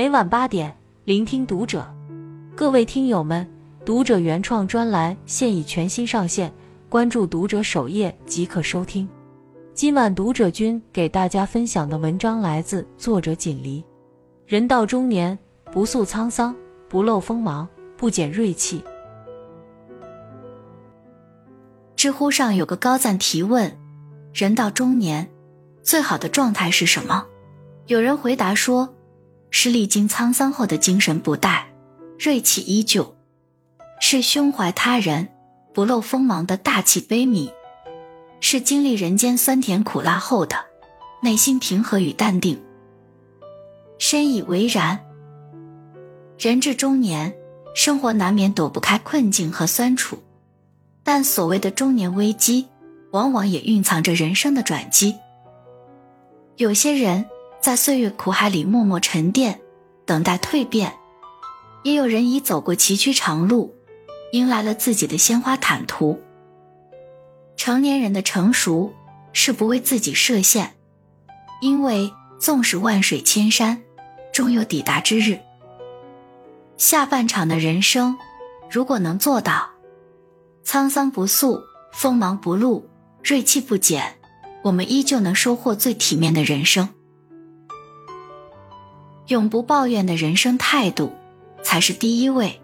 每晚八点，聆听读者。各位听友们，读者原创专栏现已全新上线，关注读者首页即可收听。今晚读者君给大家分享的文章来自作者锦离。人到中年，不诉沧桑，不露锋芒，不减锐气。知乎上有个高赞提问：人到中年，最好的状态是什么？有人回答说。是历经沧桑后的精神不怠，锐气依旧；是胸怀他人，不露锋芒的大气悲悯；是经历人间酸甜苦辣后的内心平和与淡定。深以为然。人至中年，生活难免躲不开困境和酸楚，但所谓的中年危机，往往也蕴藏着人生的转机。有些人。在岁月苦海里默默沉淀，等待蜕变；也有人已走过崎岖长路，迎来了自己的鲜花坦途。成年人的成熟是不为自己设限，因为纵使万水千山，终有抵达之日。下半场的人生，如果能做到沧桑不诉、锋芒不露、锐气不减，我们依旧能收获最体面的人生。永不抱怨的人生态度，才是第一位。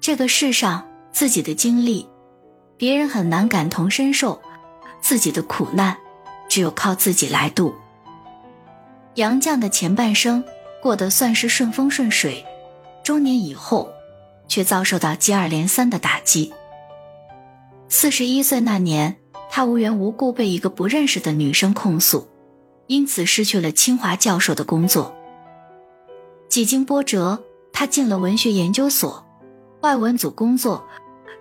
这个世上，自己的经历，别人很难感同身受；自己的苦难，只有靠自己来度。杨绛的前半生过得算是顺风顺水，中年以后，却遭受到接二连三的打击。四十一岁那年，他无缘无故被一个不认识的女生控诉，因此失去了清华教授的工作。几经波折，他进了文学研究所，外文组工作，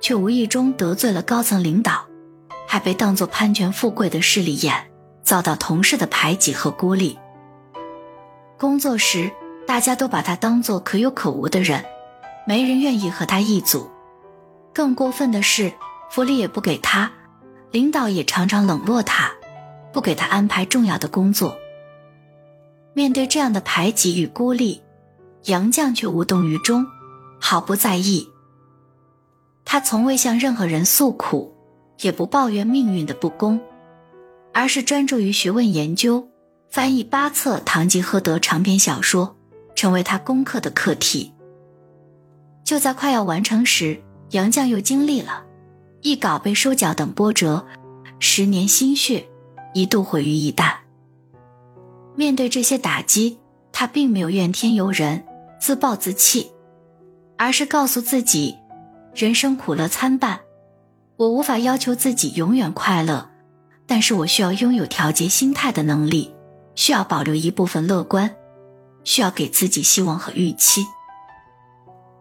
却无意中得罪了高层领导，还被当作攀权富贵的势利眼，遭到同事的排挤和孤立。工作时，大家都把他当作可有可无的人，没人愿意和他一组。更过分的是，福利也不给他，领导也常常冷落他，不给他安排重要的工作。面对这样的排挤与孤立，杨绛却无动于衷，毫不在意。他从未向任何人诉苦，也不抱怨命运的不公，而是专注于学问研究，翻译八册《堂吉诃德》长篇小说，成为他功课的课题。就在快要完成时，杨绛又经历了一稿被收缴等波折，十年心血一度毁于一旦。面对这些打击，他并没有怨天尤人。自暴自弃，而是告诉自己，人生苦乐参半，我无法要求自己永远快乐，但是我需要拥有调节心态的能力，需要保留一部分乐观，需要给自己希望和预期。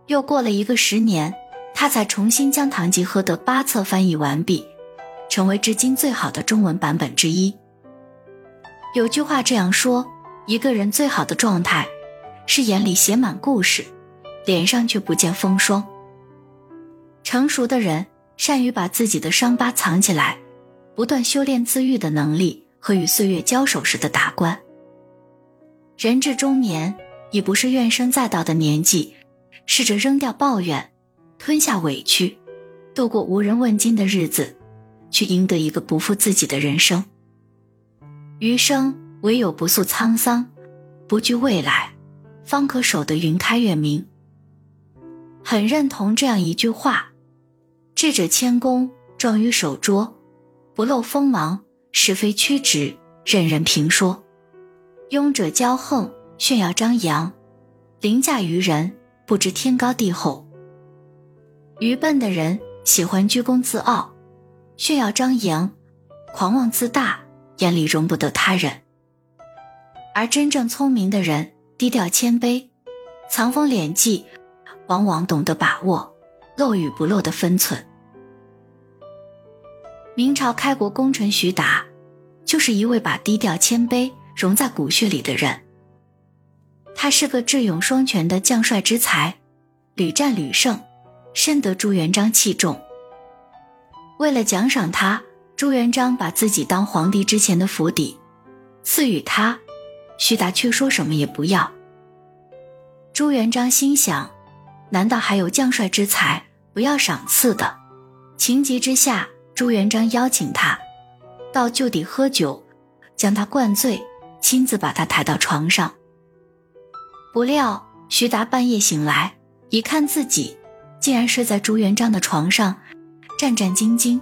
又过了一个十年，他才重新将《堂吉诃德》八册翻译完毕，成为至今最好的中文版本之一。有句话这样说：一个人最好的状态。是眼里写满故事，脸上却不见风霜。成熟的人善于把自己的伤疤藏起来，不断修炼自愈的能力和与岁月交手时的达观。人至中年，已不是怨声载道的年纪，试着扔掉抱怨，吞下委屈，度过无人问津的日子，去赢得一个不负自己的人生。余生唯有不诉沧桑，不惧未来。方可守得云开月明。很认同这样一句话：“智者谦恭，壮于守拙，不露锋芒，是非曲直，任人评说；庸者骄横，炫耀张扬，凌驾于人，不知天高地厚。愚笨的人喜欢居功自傲，炫耀张扬，狂妄自大，眼里容不得他人；而真正聪明的人。”低调谦卑，藏锋敛迹，往往懂得把握漏与不漏的分寸。明朝开国功臣徐达，就是一位把低调谦卑融在骨血里的人。他是个智勇双全的将帅之才，屡战屡胜，深得朱元璋器重。为了奖赏他，朱元璋把自己当皇帝之前的府邸赐予他。徐达却说什么也不要，朱元璋心想：难道还有将帅之才不要赏赐的？情急之下，朱元璋邀请他到旧邸喝酒，将他灌醉，亲自把他抬到床上。不料徐达半夜醒来，一看自己竟然睡在朱元璋的床上，战战兢兢，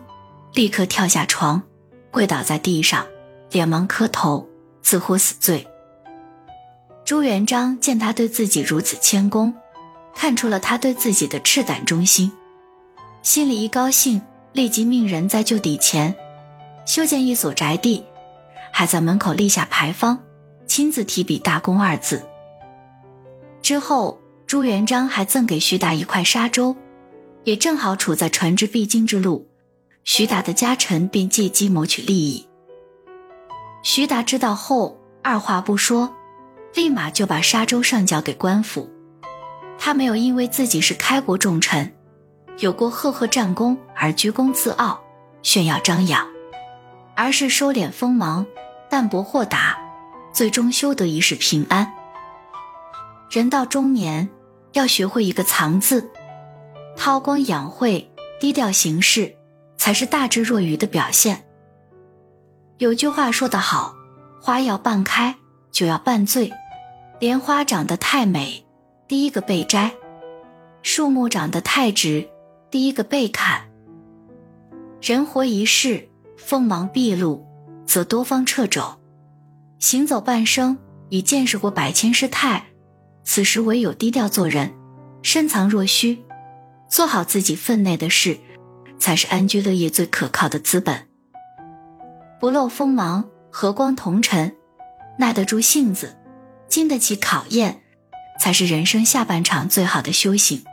立刻跳下床，跪倒在地上，连忙磕头，自乎死罪。朱元璋见他对自己如此谦恭，看出了他对自己的赤胆忠心，心里一高兴，立即命人在旧邸前修建一所宅地，还在门口立下牌坊，亲自提笔“大功”二字。之后，朱元璋还赠给徐达一块沙洲，也正好处在船只必经之路，徐达的家臣便借机谋取利益。徐达知道后，二话不说。立马就把沙洲上交给官府，他没有因为自己是开国重臣，有过赫赫战功而居功自傲、炫耀张扬，而是收敛锋芒、淡泊豁达，最终修得一世平安。人到中年，要学会一个“藏”字，韬光养晦、低调行事，才是大智若愚的表现。有句话说得好：“花要半开，酒要半醉。”莲花长得太美，第一个被摘；树木长得太直，第一个被砍。人活一世，锋芒毕露，则多方掣肘；行走半生，已见识过百千世态，此时唯有低调做人，深藏若虚，做好自己分内的事，才是安居乐业最可靠的资本。不露锋芒，和光同尘，耐得住性子。经得起考验，才是人生下半场最好的修行。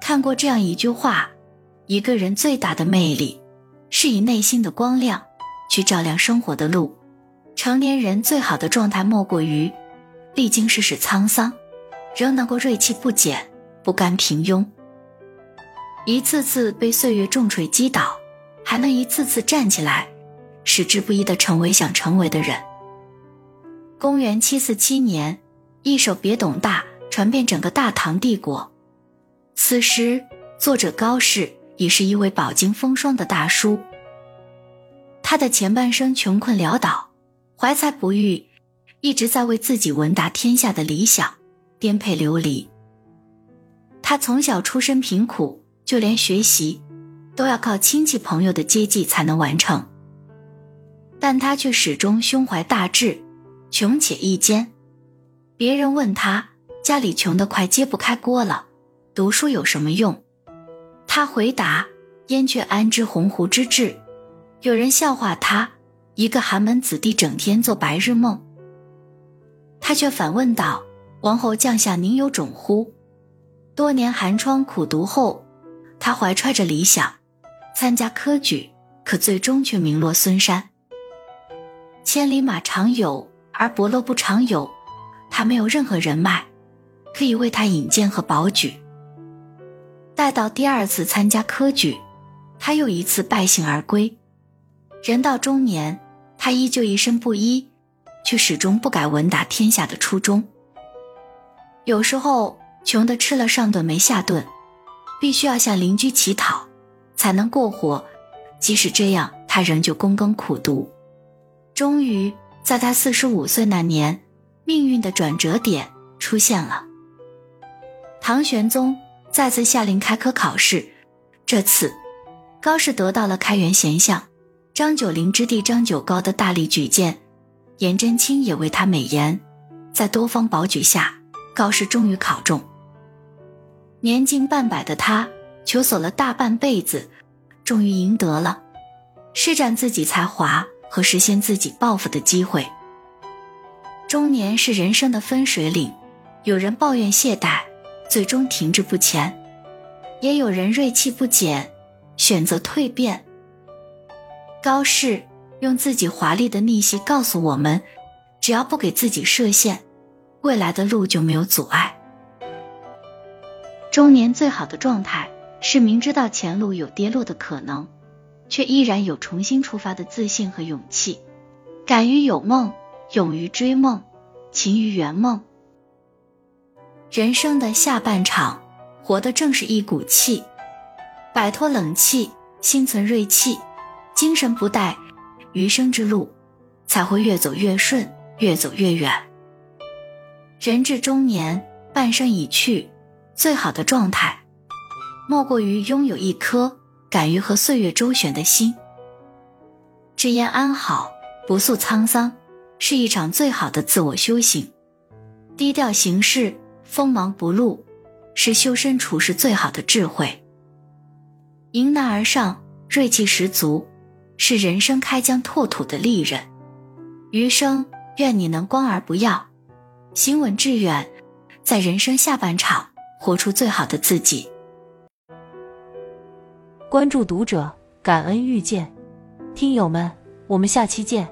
看过这样一句话：一个人最大的魅力，是以内心的光亮去照亮生活的路。成年人最好的状态，莫过于历经世事沧桑，仍能够锐气不减，不甘平庸。一次次被岁月重锤击倒，还能一次次站起来，矢志不移地成为想成为的人。公元七四七年，一首《别董大》传遍整个大唐帝国。此时，作者高适已是一位饱经风霜的大叔。他的前半生穷困潦倒，怀才不遇，一直在为自己闻达天下的理想颠沛流离。他从小出身贫苦，就连学习都要靠亲戚朋友的接济才能完成，但他却始终胸怀大志。穷且益坚，别人问他家里穷得快揭不开锅了，读书有什么用？他回答：燕雀安知鸿鹄之志？有人笑话他，一个寒门子弟整天做白日梦。他却反问道：王侯将相宁有种乎？多年寒窗苦读后，他怀揣着理想，参加科举，可最终却名落孙山。千里马常有。而伯乐不常有，他没有任何人脉，可以为他引荐和保举。待到第二次参加科举，他又一次败兴而归。人到中年，他依旧一身布衣，却始终不改文达天下的初衷。有时候穷得吃了上顿没下顿，必须要向邻居乞讨，才能过活。即使这样，他仍旧躬耕苦读，终于。在他四十五岁那年，命运的转折点出现了。唐玄宗再次下令开科考试，这次高适得到了开元贤相张九龄之弟张九皋的大力举荐，颜真卿也为他美言。在多方保举下，高适终于考中。年近半百的他，求索了大半辈子，终于赢得了施展自己才华。和实现自己抱负的机会。中年是人生的分水岭，有人抱怨懈怠，最终停滞不前；也有人锐气不减，选择蜕变。高适用自己华丽的逆袭告诉我们：只要不给自己设限，未来的路就没有阻碍。中年最好的状态是明知道前路有跌落的可能。却依然有重新出发的自信和勇气，敢于有梦，勇于追梦，勤于圆梦。人生的下半场，活的正是一股气，摆脱冷气，心存锐气，精神不怠，余生之路才会越走越顺，越走越远。人至中年，半生已去，最好的状态，莫过于拥有一颗敢于和岁月周旋的心。知焉安好，不诉沧桑，是一场最好的自我修行。低调行事。锋芒不露，是修身处世最好的智慧。迎难而上，锐气十足，是人生开疆拓土的利刃。余生愿你能光而不耀，行稳致远，在人生下半场活出最好的自己。关注读者，感恩遇见，听友们，我们下期见。